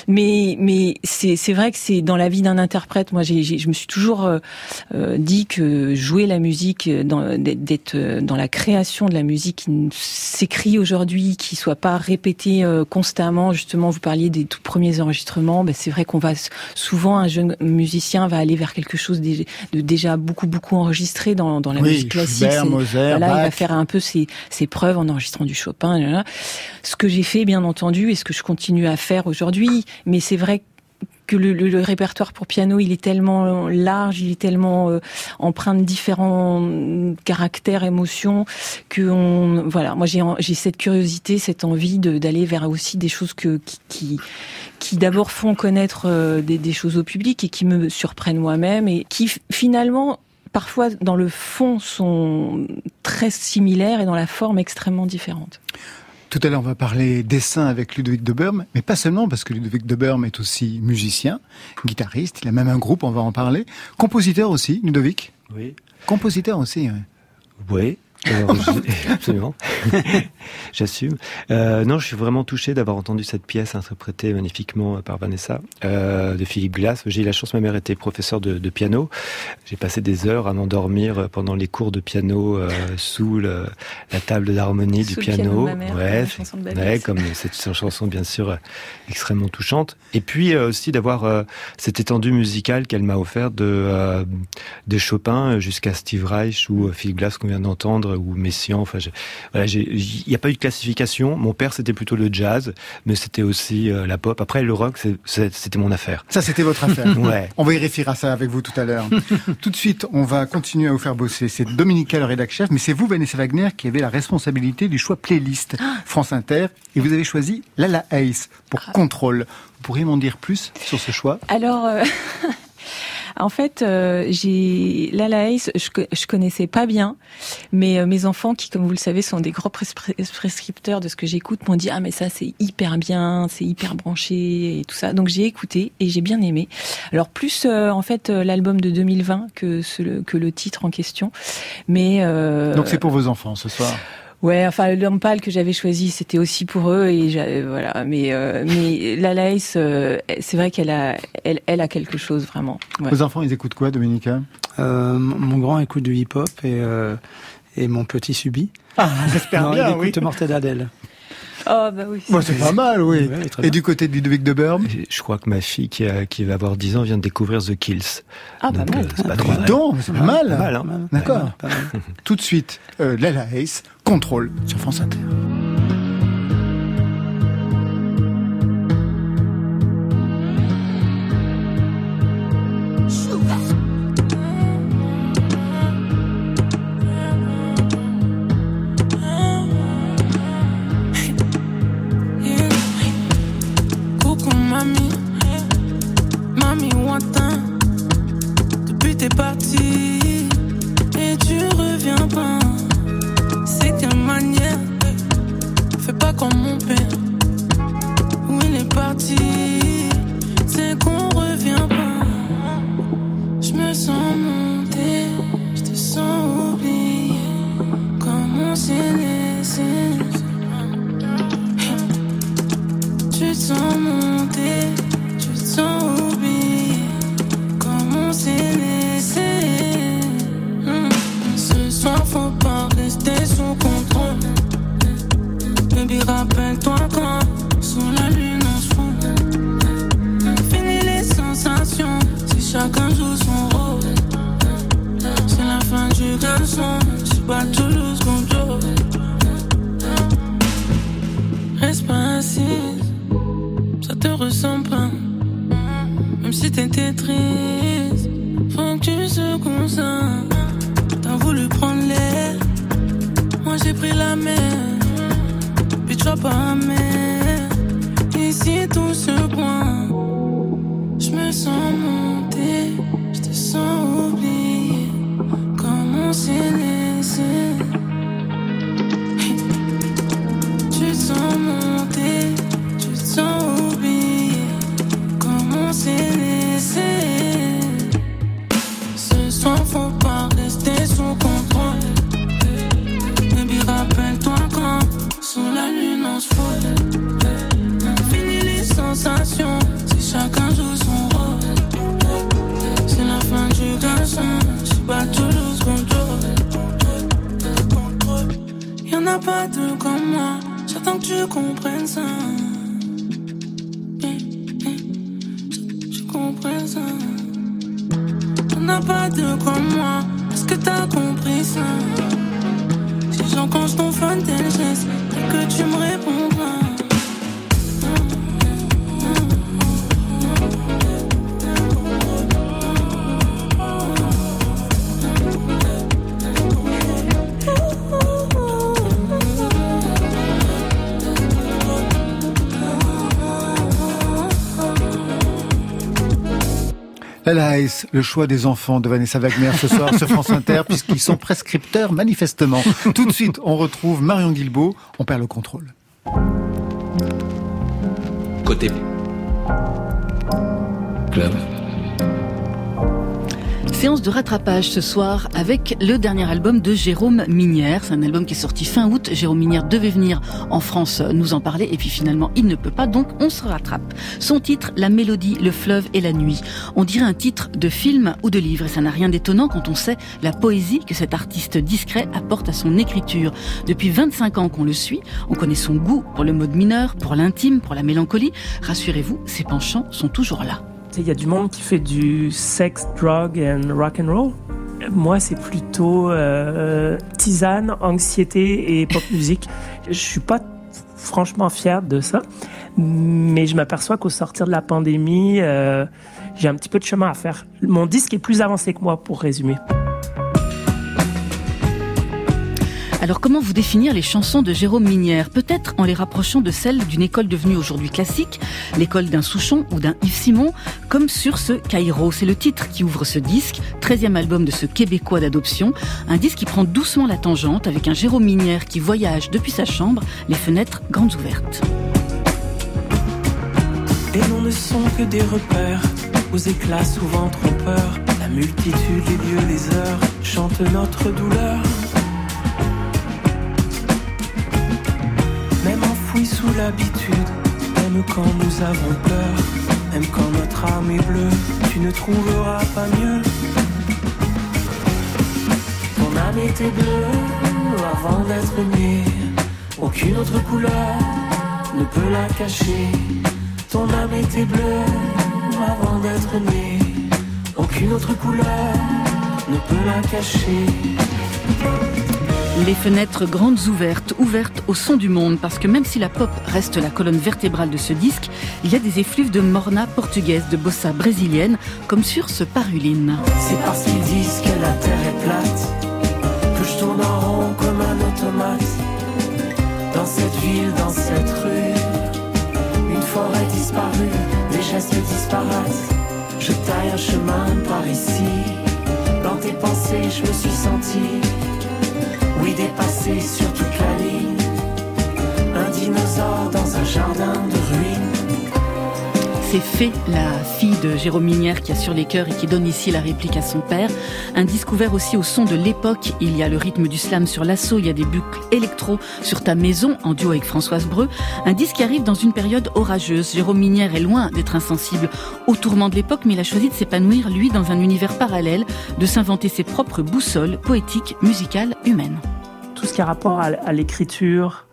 mais mais c'est c'est vrai que c'est dans la vie d'un interprète. Moi, j'ai, je me suis toujours euh, euh, dit que jouer la musique, d'être dans la création de la musique qui s'écrit aujourd'hui, qui soit pas répétée euh, constamment. Justement, vous parliez des tout premiers enregistrements. Ben, c'est vrai qu'on va souvent un jeune musicien va aller vers quelque chose de déjà beaucoup beaucoup enregistré dans, dans la oui, musique classique. Schubert, voilà, Bach. il va faire un peu ses, ses preuves en enregistrant du Chopin. Ce que j'ai fait, bien entendu, et ce que je continue à faire aujourd'hui. Mais c'est vrai que que le, le, le, répertoire pour piano il est tellement large, il est tellement euh, empreint de différents caractères, émotions que on, voilà, moi j'ai j'ai cette curiosité, cette envie d'aller vers aussi des choses que qui qui, qui d'abord font connaître euh, des, des choses au public et qui me surprennent moi-même et qui finalement parfois dans le fond sont très similaires et dans la forme extrêmement différentes. Tout à l'heure, on va parler dessin avec Ludovic de Berme, mais pas seulement, parce que Ludovic de Berme est aussi musicien, guitariste, il a même un groupe, on va en parler. Compositeur aussi, Ludovic? Oui. Compositeur aussi, oui. Oui. Alors, (laughs) absolument. (laughs) J'assume. Euh, non, je suis vraiment touché d'avoir entendu cette pièce interprétée magnifiquement par Vanessa euh, de Philippe Glass. J'ai eu la chance, ma mère était professeure de, de piano. J'ai passé des heures à m'endormir pendant les cours de piano euh, sous le, la table d'harmonie du piano. piano ouais, ouais, comme cette chanson bien sûr extrêmement touchante. Et puis aussi d'avoir cette étendue musicale qu'elle m'a offert de de Chopin jusqu'à Steve Reich ou Philippe Glass qu'on vient d'entendre ou Messiaen. Enfin, voilà, il n'y a pas eu de classification. Mon père, c'était plutôt le jazz, mais c'était aussi euh, la pop. Après, le rock, c'était mon affaire. Ça, c'était votre affaire. (laughs) ouais. On va y réfléchir à ça avec vous tout à l'heure. (laughs) tout de suite, on va continuer à vous faire bosser. C'est Dominique le rédac chef, mais c'est vous, Vanessa Wagner, qui avez la responsabilité du choix playlist ah. France Inter. Et vous avez choisi Lala Ace pour ah. Contrôle. Vous pourriez m'en dire plus sur ce choix? Alors, euh, (laughs) En fait, euh, j'ai Lala Ace, je, je connaissais pas bien, mais euh, mes enfants, qui comme vous le savez sont des gros prescripteurs de ce que j'écoute, m'ont dit ah mais ça c'est hyper bien, c'est hyper branché et tout ça. Donc j'ai écouté et j'ai bien aimé. Alors plus euh, en fait l'album de 2020 que que le titre en question, mais donc c'est pour vos enfants ce soir? Ouais, enfin l'homme pâle que j'avais choisi, c'était aussi pour eux et voilà. Mais euh, mais la Laïs, euh, c'est vrai qu'elle a elle, elle a quelque chose vraiment. Vos enfants, ils écoutent quoi, Dominica? Euh, Mon grand écoute du hip-hop et et mon petit subit. Ah, j'espère bien, il écoute Mortel Adèle. Oh, bah oui. c'est pas mal, oui. Et du côté de Ludovic de Burme Je crois que ma fille, qui, a, qui va avoir 10 ans, vient de découvrir The Kills. Ah, pas mal. c'est pas trop mal. c'est pas mal. mal, hein. D'accord. Tout de suite, euh, Lala Ace, contrôle sur France Inter. Rappelle-toi quand sous la lune on se fonde. Fini les sensations, si chacun joue son rôle. C'est la fin du garçon, c'est pas toujours ce qu'on. Reste pas assise, ça te ressemble pas. Même si t'étais triste, faut que tu se concentres. T'as voulu prendre l'air, moi j'ai pris la mer pas, mais ici tout se point. Je me sens monter, je te sens oublier. Comme on s'est laissé. Le choix des enfants de Vanessa Wagner ce soir sur France Inter, (laughs) puisqu'ils sont prescripteurs manifestement. Tout de suite, on retrouve Marion Guilbeault, on perd le contrôle. Côté club. Séance de rattrapage ce soir avec le dernier album de Jérôme Minière. C'est un album qui est sorti fin août. Jérôme Minière devait venir en France nous en parler et puis finalement il ne peut pas donc on se rattrape. Son titre, La mélodie, le fleuve et la nuit. On dirait un titre de film ou de livre et ça n'a rien d'étonnant quand on sait la poésie que cet artiste discret apporte à son écriture. Depuis 25 ans qu'on le suit, on connaît son goût pour le mode mineur, pour l'intime, pour la mélancolie. Rassurez-vous, ses penchants sont toujours là. Il y a du monde qui fait du sex, drug and rock and roll. Moi, c'est plutôt euh, tisane, anxiété et pop musique. Je suis pas franchement fier de ça, mais je m'aperçois qu'au sortir de la pandémie, euh, j'ai un petit peu de chemin à faire. Mon disque est plus avancé que moi, pour résumer. Alors comment vous définir les chansons de Jérôme Minière? Peut-être en les rapprochant de celles d'une école devenue aujourd'hui classique, l'école d'un Souchon ou d'un Yves Simon, comme sur ce Cairo. C'est le titre qui ouvre ce disque, 13e album de ce Québécois d'adoption, un disque qui prend doucement la tangente avec un Jérôme Minière qui voyage depuis sa chambre, les fenêtres grandes ouvertes. Et l'on ne sont que des repères, aux éclats souvent trompeurs, la multitude, les lieux, les heures, chante notre douleur. Sous l'habitude, même quand nous avons peur, même quand notre âme est bleue, tu ne trouveras pas mieux. Ton âme était bleue avant d'être née, aucune autre couleur ne peut la cacher. Ton âme était bleue avant d'être née, aucune autre couleur ne peut la cacher. Les fenêtres grandes ouvertes, ouvertes au son du monde, parce que même si la pop reste la colonne vertébrale de ce disque, il y a des effluves de morna portugaise, de bossa brésilienne, comme sur ce paruline. C'est parce qu'ils disent que la terre est plate, que je tourne en rond comme un automate. Dans cette ville, dans cette rue, une forêt disparue, des gestes disparates. Je taille un chemin par ici, dans tes pensées, je me suis senti dépassé sur toute la. Un dinosaure dans un jardin de ruines. C'est Fée, la fille de Jérôme Minière qui a sur les cœurs et qui donne ici la réplique à son père. Un disque ouvert aussi au son de l'époque. Il y a le rythme du slam sur l'assaut, il y a des boucles électro sur ta maison en duo avec Françoise Breu. Un disque qui arrive dans une période orageuse. Jérôme Minière est loin d'être insensible au tourment de l'époque, mais il a choisi de s'épanouir, lui, dans un univers parallèle, de s'inventer ses propres boussoles poétiques, musicales, humaines tout ce qui a rapport à, l'écriture.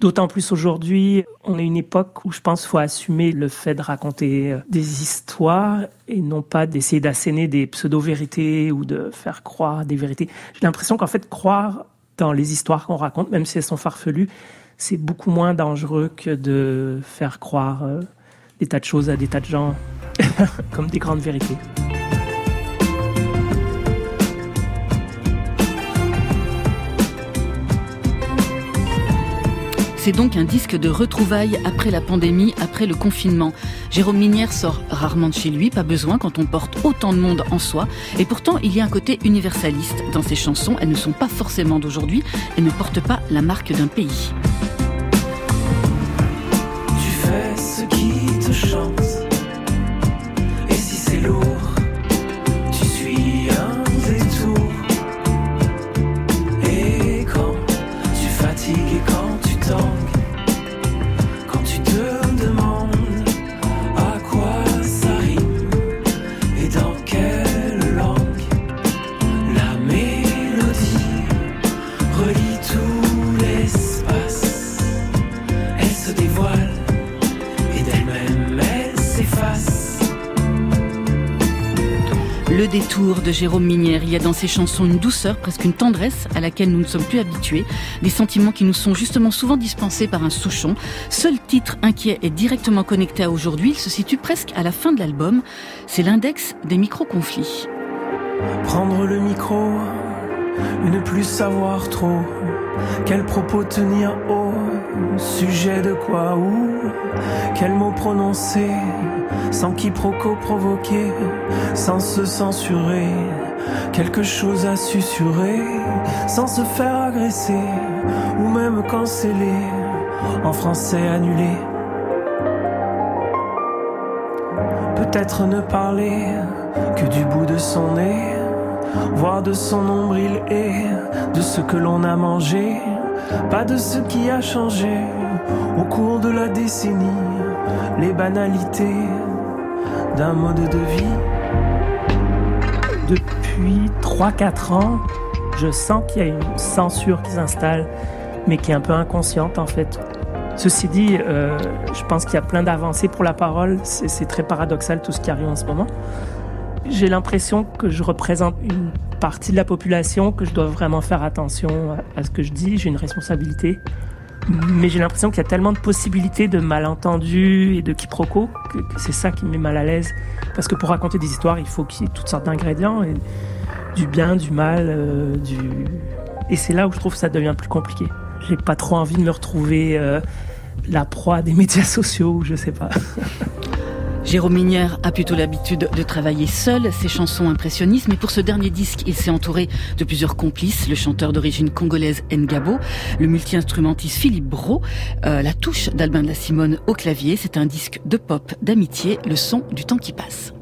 D'autant plus aujourd'hui, on est une époque où je pense qu'il faut assumer le fait de raconter euh, des histoires et non pas d'essayer d'asséner des pseudo-vérités ou de faire croire des vérités. J'ai l'impression qu'en fait, croire dans les histoires qu'on raconte, même si elles sont farfelues, c'est beaucoup moins dangereux que de faire croire euh, des tas de choses à des tas de gens (laughs) comme des grandes vérités. C'est donc un disque de retrouvailles après la pandémie, après le confinement. Jérôme Minière sort rarement de chez lui, pas besoin quand on porte autant de monde en soi. Et pourtant, il y a un côté universaliste dans ses chansons. Elles ne sont pas forcément d'aujourd'hui et ne portent pas la marque d'un pays. De Jérôme Minière. Il y a dans ses chansons une douceur, presque une tendresse à laquelle nous ne sommes plus habitués. Des sentiments qui nous sont justement souvent dispensés par un souchon. Seul titre inquiet et directement connecté à aujourd'hui, il se situe presque à la fin de l'album. C'est l'index des micro-conflits. Prendre le micro, ne plus savoir trop quel propos tenir haut, sujet de quoi ou quel mot prononcer sans quiproquo provoquer, sans se censurer, quelque chose à susurrer, sans se faire agresser ou même canceller, en français annulé. Peut-être ne parler que du bout de son nez voir de son nombril et de ce que l'on a mangé, pas de ce qui a changé au cours de la décennie, les banalités d'un mode de vie. Depuis 3-4 ans, je sens qu'il y a une censure qui s'installe, mais qui est un peu inconsciente en fait. Ceci dit, euh, je pense qu'il y a plein d'avancées pour la parole. C'est très paradoxal tout ce qui arrive en ce moment. J'ai l'impression que je représente une partie de la population, que je dois vraiment faire attention à, ce que je dis. J'ai une responsabilité. Mais j'ai l'impression qu'il y a tellement de possibilités de malentendus et de quiproquos que, c'est ça qui me met mal à l'aise. Parce que pour raconter des histoires, il faut qu'il y ait toutes sortes d'ingrédients, du bien, du mal, euh, du... Et c'est là où je trouve que ça devient plus compliqué. J'ai pas trop envie de me retrouver euh, la proie des (laughs) médias sociaux, je sais pas. Jérôme Minière a plutôt l'habitude de travailler seul, ses chansons impressionnistes, mais pour ce dernier disque, il s'est entouré de plusieurs complices, le chanteur d'origine congolaise Ngabo, le multi-instrumentiste Philippe Bro, euh, la touche d'Albin de la Simone au clavier, c'est un disque de pop, d'amitié, le son du temps qui passe.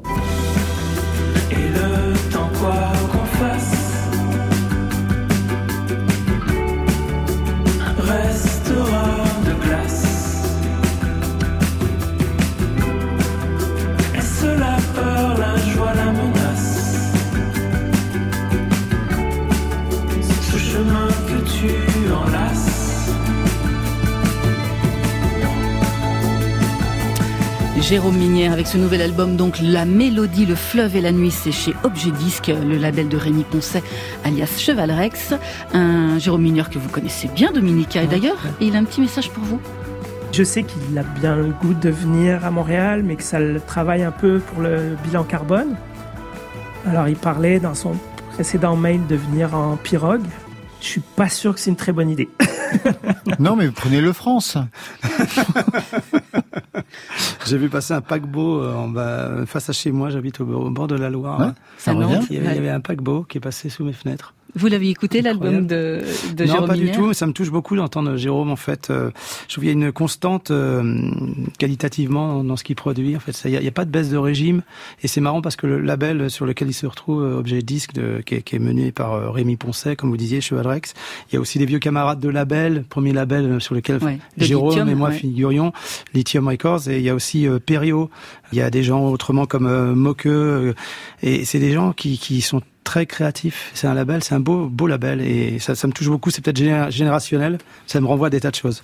Jérôme Minière avec ce nouvel album, donc La Mélodie, le fleuve et la nuit, c'est chez Objet Disque, le label de Rémi Poncet, alias Cheval Rex. Un Jérôme Minière que vous connaissez bien, Dominica, et d'ailleurs, il a un petit message pour vous. Je sais qu'il a bien le goût de venir à Montréal, mais que ça le travaille un peu pour le bilan carbone. Alors, il parlait dans son précédent mail de venir en pirogue. Je suis pas sûr que c'est une très bonne idée. (laughs) non, mais prenez le France. (laughs) J'ai vu passer un paquebot euh, en bas, face à chez moi, j'habite au, bord de la Loire. ça revient. Il y avait un paquebot qui est passé sous mes fenêtres. Vous l'avez écouté l'album de, de non, pas du tout, mais ça me touche beaucoup d'entendre Jérôme. En fait, euh, je trouve qu'il y a une constante euh, qualitativement dans ce qu'il produit. En fait, il n'y a, pas de baisse de régime, et c'est marrant parce que le label sur lequel il se retrouve, euh, Objet Disque, de, qui, est, qui, est, mené par Rémi Poncet, comme vous disiez, Cheval Rex. Il y a aussi des vieux camarades de label, premier label sur lequel Jérôme et moi figurions, Lithium Records, et il y a aussi Perio. Il y a des gens autrement comme Moqueux, et c'est des gens qui, qui sont très créatif. C'est un label, c'est un beau, beau label et ça, ça me touche beaucoup. C'est peut-être générationnel. Ça me renvoie à des tas de choses.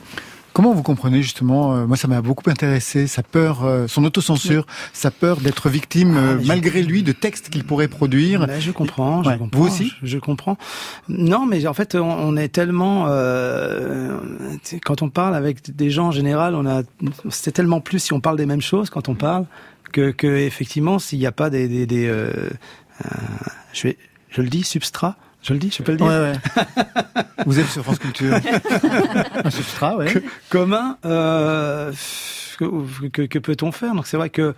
Comment vous comprenez justement euh, Moi, ça m'a beaucoup intéressé. Sa peur, euh, son autocensure, sa peur d'être victime, ah, euh, malgré lui, de textes qu'il pourrait produire. Ben, je comprends. Je comprends vous aussi? je, comprends. Non, mais en fait, on, est tellement. quand on parle avec des gens en général, on a. C'est tellement plus si on parle des mêmes choses quand on parle que, que effectivement, s'il n'y a pas des, des, des je, vais, je le dis, substrat. Je le dis, je peux le dire. Ouais, ouais. Vous êtes sur France Culture. (laughs) un substrat, ouais. commun, euh, que, que, peut-on faire? Donc c'est vrai que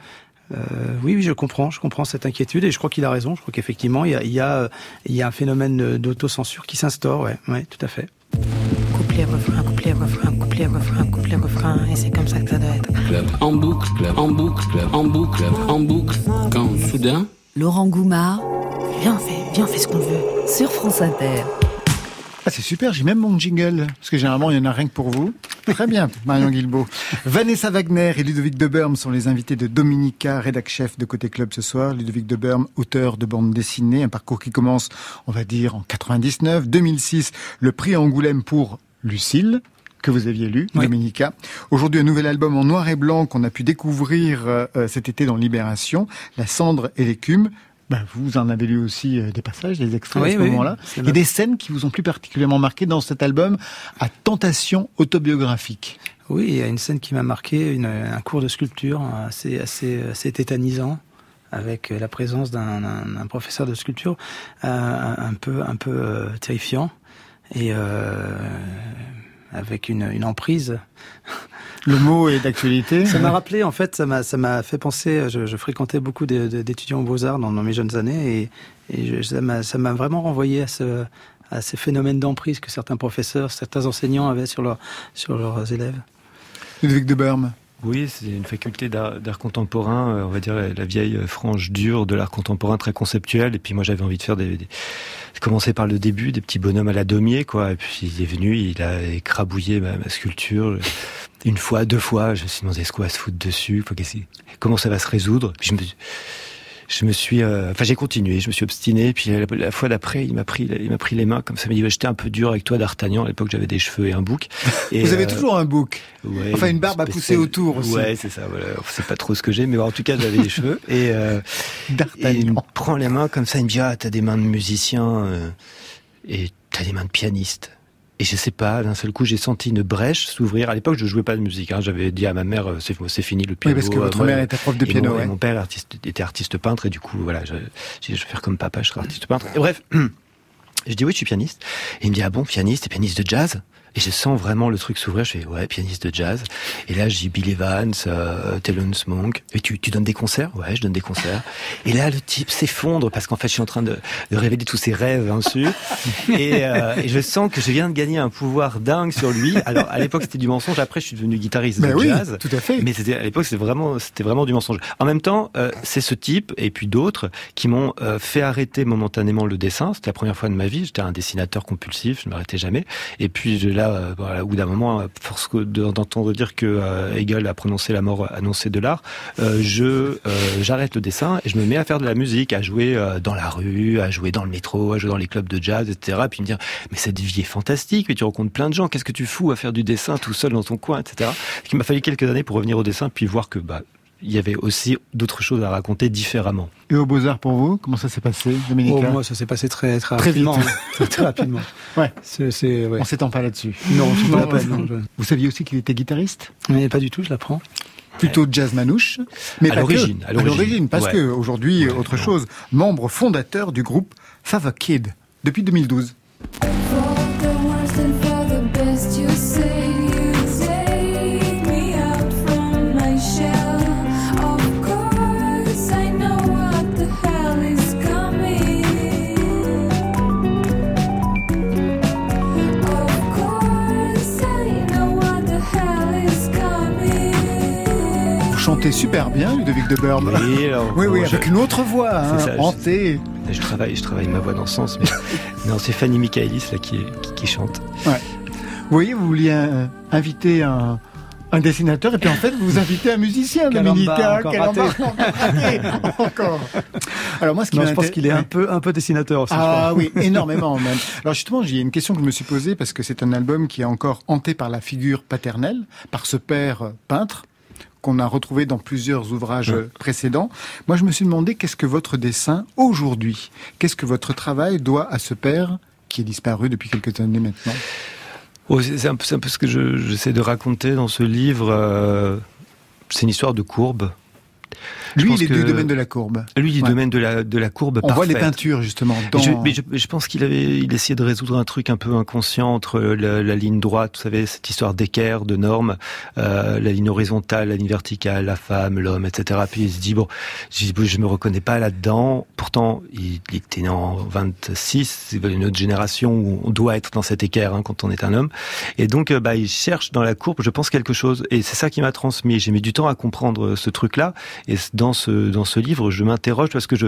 euh, oui, oui, je comprends, je comprends cette inquiétude et je crois qu'il a raison. Je crois qu'effectivement, il y a, il y, a, il y a un phénomène d'autocensure qui s'instaure, ouais, ouais, tout à fait. Couplet, refrain, couplet, refrain, couplet, refrain, couplet, refrain, et c'est comme ça que ça doit être. En boucle, en boucle, en boucle, en boucle, quand soudain. Laurent Goumard Viens, fais, viens, fais ce qu'on veut. Sur France Inter. Ah, c'est super, j'ai même mon jingle, parce que généralement, il y en a rien que pour vous. Très bien, (laughs) Marion Guilbault. Vanessa Wagner et Ludovic Deberme sont les invités de Dominica, rédac chef de Côté Club ce soir. Ludovic Deberme, auteur de bande dessinée, un parcours qui commence, on va dire, en 99. 2006, le prix Angoulême pour Lucille, que vous aviez lu, Dominica. Aujourd'hui, un nouvel album en noir et blanc qu'on a pu découvrir euh, cet été dans Libération, La cendre et l'écume. Ben, vous en avez lu aussi euh, des passages, des extraits à ce moment-là. Et des scènes qui vous ont plus particulièrement marqué dans cet album à tentation autobiographique. Oui, il y a une scène qui m'a marqué, une, un cours de sculpture assez, assez, assez tétanisant avec la présence d'un professeur de sculpture euh, un peu, un peu euh, terrifiant et euh, avec une, une emprise (laughs) le mot est d'actualité. Ça m'a rappelé, en fait, ça m'a, ça m'a fait penser. Je, je fréquentais beaucoup d'étudiants aux beaux arts dans, mes jeunes années, et, et ça, m'a, ça m'a vraiment renvoyé à ce, à ces phénomènes d'emprise que certains professeurs, certains enseignants avaient sur, leur, sur leurs élèves. Ludwig de Berme. Oui, c'est une faculté d'art contemporain, euh, on va dire la, vieille frange dure de l'art contemporain très conceptuel. Et puis moi, j'avais envie de faire des, des commencer par le début, des petits bonhommes à la daumier, quoi. Et puis il est venu, il a écrabouillé ma, sculpture une fois, deux fois. Je me suis demandé ce qu'on va se foutre dessus, comment ça va se résoudre? Je me suis, euh, enfin j'ai continué, je me suis obstiné. Puis la, fois d'après, il m'a pris, il m'a pris les mains comme ça. Il m'a dit, j'étais un peu dur avec toi, d'Artagnan. À l'époque, j'avais des cheveux et un bouc. (laughs) Et, Vous avez euh, toujours un bouc. enfin une barbe à pousser autour aussi. Ouais, c'est ça. Voilà. C'est pas trop ce que j'ai, mais en tout cas, j'avais des cheveux. (laughs) Et, euh, et, il me prend les mains comme ça. Il me dit, ah, t'as des mains de musicien euh, et t'as des mains de pianiste. Et je sais pas, d'un seul coup, j'ai senti une brèche s'ouvrir. À l'époque, je jouais pas de musique. Hein. J'avais dit à ma mère, euh, c'est fini le piano. Oui, parce que votre mère était prof de piano. Mon, mon père artiste, était artiste peintre, et du coup, voilà, je, je vais faire comme papa, je serai artiste peintre. Et bref, (clears throat) je dis oui, je suis pianiste. Et il me dit ah bon, pianiste, et pianiste de jazz? Et je sens vraiment le truc s'ouvrir. Je fais, ouais, pianiste de jazz. Et là, j'ai Bill Evans, euh, Monk. Et tu, tu donnes des concerts? Ouais, je donne des concerts. Et là, le type s'effondre parce qu'en fait, je suis en train de, de révéler tous ses rêves insus. et, euh, et je sens que je viens de gagner un pouvoir dingue sur lui. Alors, à l'époque, c'était du mensonge. Après, je suis devenu guitariste de oui, jazz. tout à fait. Mais c'était, à l'époque, c'était vraiment, c'était vraiment du mensonge. En même temps, euh, c'est ce type et puis d'autres qui m'ont euh, fait arrêter momentanément le dessin. C'était la première fois de ma vie. J'étais un dessinateur compulsif. Je ne m'arrêtais jamais. Et puis, là, euh, voilà, au bout d'un moment, force d'entendre dire que euh, Hegel a prononcé la mort annoncée de l'art, euh, euh, j'arrête le dessin et je me mets à faire de la musique, à jouer dans la rue, à jouer dans le métro, à jouer dans les clubs de jazz, etc. Puis me dire, mais cette vie est fantastique, mais tu rencontres plein de gens, qu'est-ce que tu fous à faire du dessin tout seul dans ton coin, etc. Il m'a fallu quelques années pour revenir au dessin, puis voir que bah, il y avait aussi d'autres choses à raconter différemment. Et au Beaux-Arts pour vous, comment ça s'est passé, Dominique oh, Moi, ça s'est passé très, très, rapidement. Vite. (laughs) très rapidement. (laughs) Ouais. C'est, ouais. On s'étend pas là-dessus. Non, je pas Vous saviez aussi qu'il était guitariste Mais pas du tout, je l'apprends. Plutôt jazz manouche, mais à l'origine. À l'origine, parce que aujourd'hui, autre chose, membre fondateur du groupe Fava Kid depuis 2012. Chantez super bien, Ludovic de Burme. (laughs) Oui, oui, oui avec une autre voix, hein, hantée. Je, travaille, je travaille ma voix dans ce sens, mais (laughs) non, c'est Fanny Michaelis là qui, qui, chante. Ouais. Vous voyez, vous vouliez euh, inviter un, un dessinateur et puis en fait vous invitez un musicien Dominique (laughs) encore, encore alors moi ce qui je pense qu'il est un peu un peu dessinateur aussi ah oui énormément même alors justement j'ai une question que je me suis posée parce que c'est un album qui est encore hanté par la figure paternelle par ce père peintre qu'on a retrouvé dans plusieurs ouvrages précédents. Moi, je me suis demandé qu'est-ce que votre dessin aujourd'hui, qu'est-ce que votre travail doit à ce père qui est disparu depuis quelques années maintenant? Oh, C'est un, peu ce que j'essaie de raconter dans ce livre. Euh, c'est une histoire de courbe. Lui, il est du domaine de la courbe. Lui, du domaine de la, de la courbe On voit les peintures, justement. Dans... Je, mais je, pense qu'il avait, il essayait de résoudre un truc un peu inconscient entre la, la ligne droite, vous savez, cette histoire d'équerre, de normes, euh, la ligne horizontale, la ligne verticale, la femme, l'homme, etc. Puis il se dit, bon, je, me reconnais pas là-dedans. Pourtant, il, il, était né en 26, c'est une autre génération où on doit être dans cette équerre hein, quand on est un homme. Et donc, euh, bah, il cherche dans la courbe, je pense, quelque chose. Et c'est ça qui m'a transmis. J'ai mis du temps à comprendre ce truc-là. Et dans ce dans ce livre, je m'interroge parce que je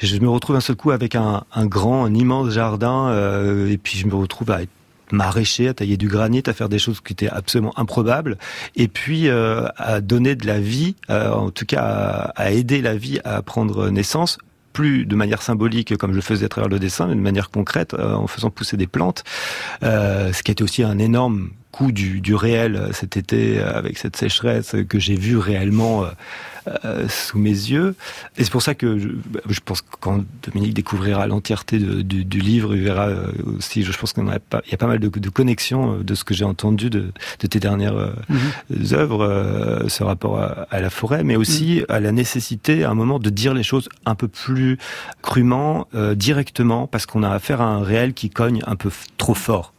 je me retrouve un seul coup avec un, un grand, un immense jardin, euh, et puis je me retrouve à être maraîcher, à tailler du granit, à faire des choses qui étaient absolument improbables, et puis euh, à donner de la vie, euh, en tout cas à, aider la vie à prendre naissance plus de manière symbolique comme je le faisais à travers le dessin, mais de manière concrète en faisant pousser des plantes, ce qui était aussi un énorme du, du réel cet été avec cette sécheresse que j'ai vu réellement euh, sous mes yeux. Et c'est pour ça que je, bah, je, pense que quand Dominique découvrira l'entièreté du, du, livre, il verra euh, aussi, je, pense qu'il y, a pas mal de, de connexions euh, de ce que j'ai entendu de, de, tes dernières mm-hmm. œuvres, ce rapport à, à, la forêt, mais aussi mm. à la nécessité à un moment de dire les choses un peu plus crûment, directement, parce qu'on a affaire à un réel qui cogne un peu trop fort.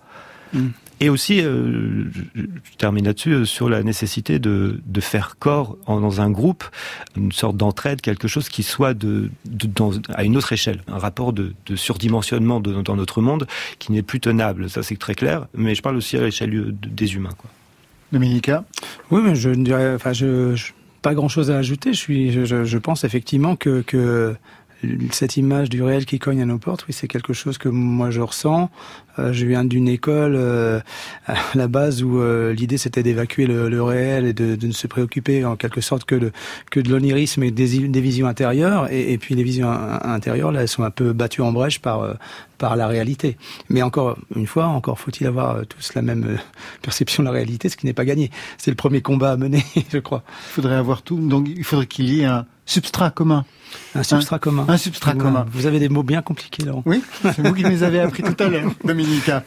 Mm. Et aussi, euh, je termine là-dessus, euh, sur la nécessité de, de faire corps en, dans un groupe, une sorte d'entraide, quelque chose qui soit de, de dans, à une autre échelle, un rapport de, de surdimensionnement de, dans notre monde qui n'est plus tenable. Ça, c'est très clair. Mais je parle aussi à l'échelle des humains. Quoi. Dominica? Oui, mais je ne dirais, enfin, je, pas grand chose à ajouter. Je suis, je, je pense effectivement que, que cette image du réel qui cogne à nos portes, oui, c'est quelque chose que moi je ressens. Euh, je viens d'une école euh, (laughs) à la base où euh, l'idée c'était d'évacuer le, réel et de, de, ne se préoccuper en quelque sorte que de, que de l'onirisme et des, des, visions intérieures. Et, et, puis les visions intérieures, là, elles sont un peu battues en brèche par par la réalité. Mais encore une fois, encore faut-il avoir tous la même (laughs) perception de la réalité, ce qui n'est pas gagné. C'est le premier combat à mener, (laughs) je crois. Il faudrait avoir tout. Donc il faudrait qu'il y ait un substrat commun. Un substrat commun. Un substrat commun. Vous avez des mots bien compliqués, là. Oui, c'est vous qui les avez appris tout à l'heure, Dominica.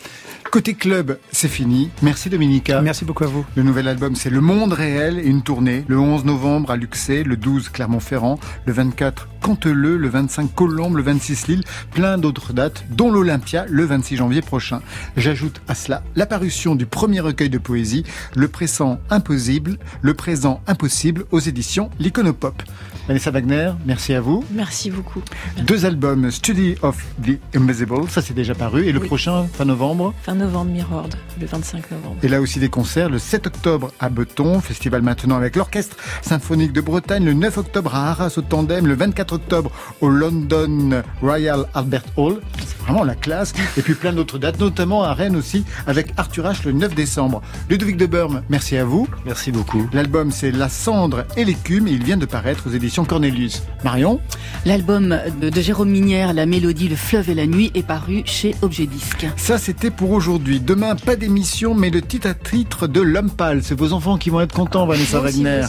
Côté club, c'est fini. Merci Dominica. Merci beaucoup à vous. Le nouvel album, c'est Le Monde Réel et une tournée. Le 11 novembre à Luxé, le 12 Clermont-Ferrand, le 24 Canteleu, le 25 Colombes, le 26 Lille, plein d'autres dates, dont l'Olympia le 26 janvier prochain. J'ajoute à cela la parution du premier recueil de poésie, Le présent impossible, Le présent impossible aux éditions L'Iconopop. Vanessa Wagner, merci à vous. Merci beaucoup. Deux albums, Study of the Invisible, ça c'est déjà paru, et le prochain, fin novembre Fin novembre, Mirror, le 25 novembre. Et là aussi des concerts, le 7 octobre à Beton, festival maintenant avec l'Orchestre Symphonique de Bretagne, le 9 octobre à Arras au Tandem, le 24 octobre au London Royal Albert Hall, c'est vraiment la classe, et puis plein d'autres dates, notamment à Rennes aussi, avec Arthur H le 9 décembre. Ludovic de Burme, merci à vous. Merci beaucoup. L'album c'est La cendre et l'écume, et il vient de paraître aux éditions Cornelius. Marion L'album de Jérôme Minière, La Mélodie, Le Fleuve et la Nuit, est paru chez Objet Disque. Ça, c'était pour aujourd'hui. Demain, pas d'émission, mais le titre à titre de L'Homme Pâle. C'est vos enfants qui vont être contents, Vanessa Wagner.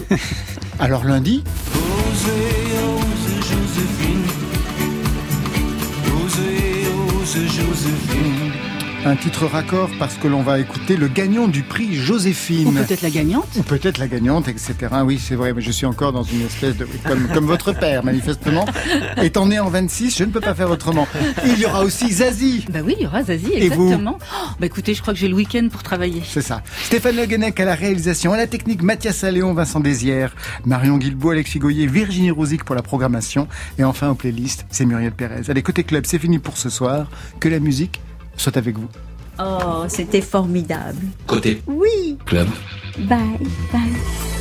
(laughs) Alors lundi un titre raccord parce que l'on va écouter le gagnant du prix Joséphine. Ou peut-être la gagnante. Ou peut-être la gagnante, etc. Oui, c'est vrai, mais je suis encore dans une espèce de... Comme, comme votre père, manifestement. Étant né en 26, je ne peux pas faire autrement. Il y aura aussi Zazie. Bah oui, il y aura Zazie, exactement. Oh, bah écoutez, je crois que j'ai le week-end pour travailler. C'est ça. Stéphane Le Guenec à la réalisation, à la technique, Mathias Alléon, Vincent Désière, Marion Guilbault, Alexis Goyer, Virginie Rosic pour la programmation. Et enfin, aux playlists, c'est Muriel Pérez. Allez, côté club, c'est fini pour ce soir. Que la musique soit avec vous. Oh, c'était formidable. Côté. Oui. Club. Bye, bye.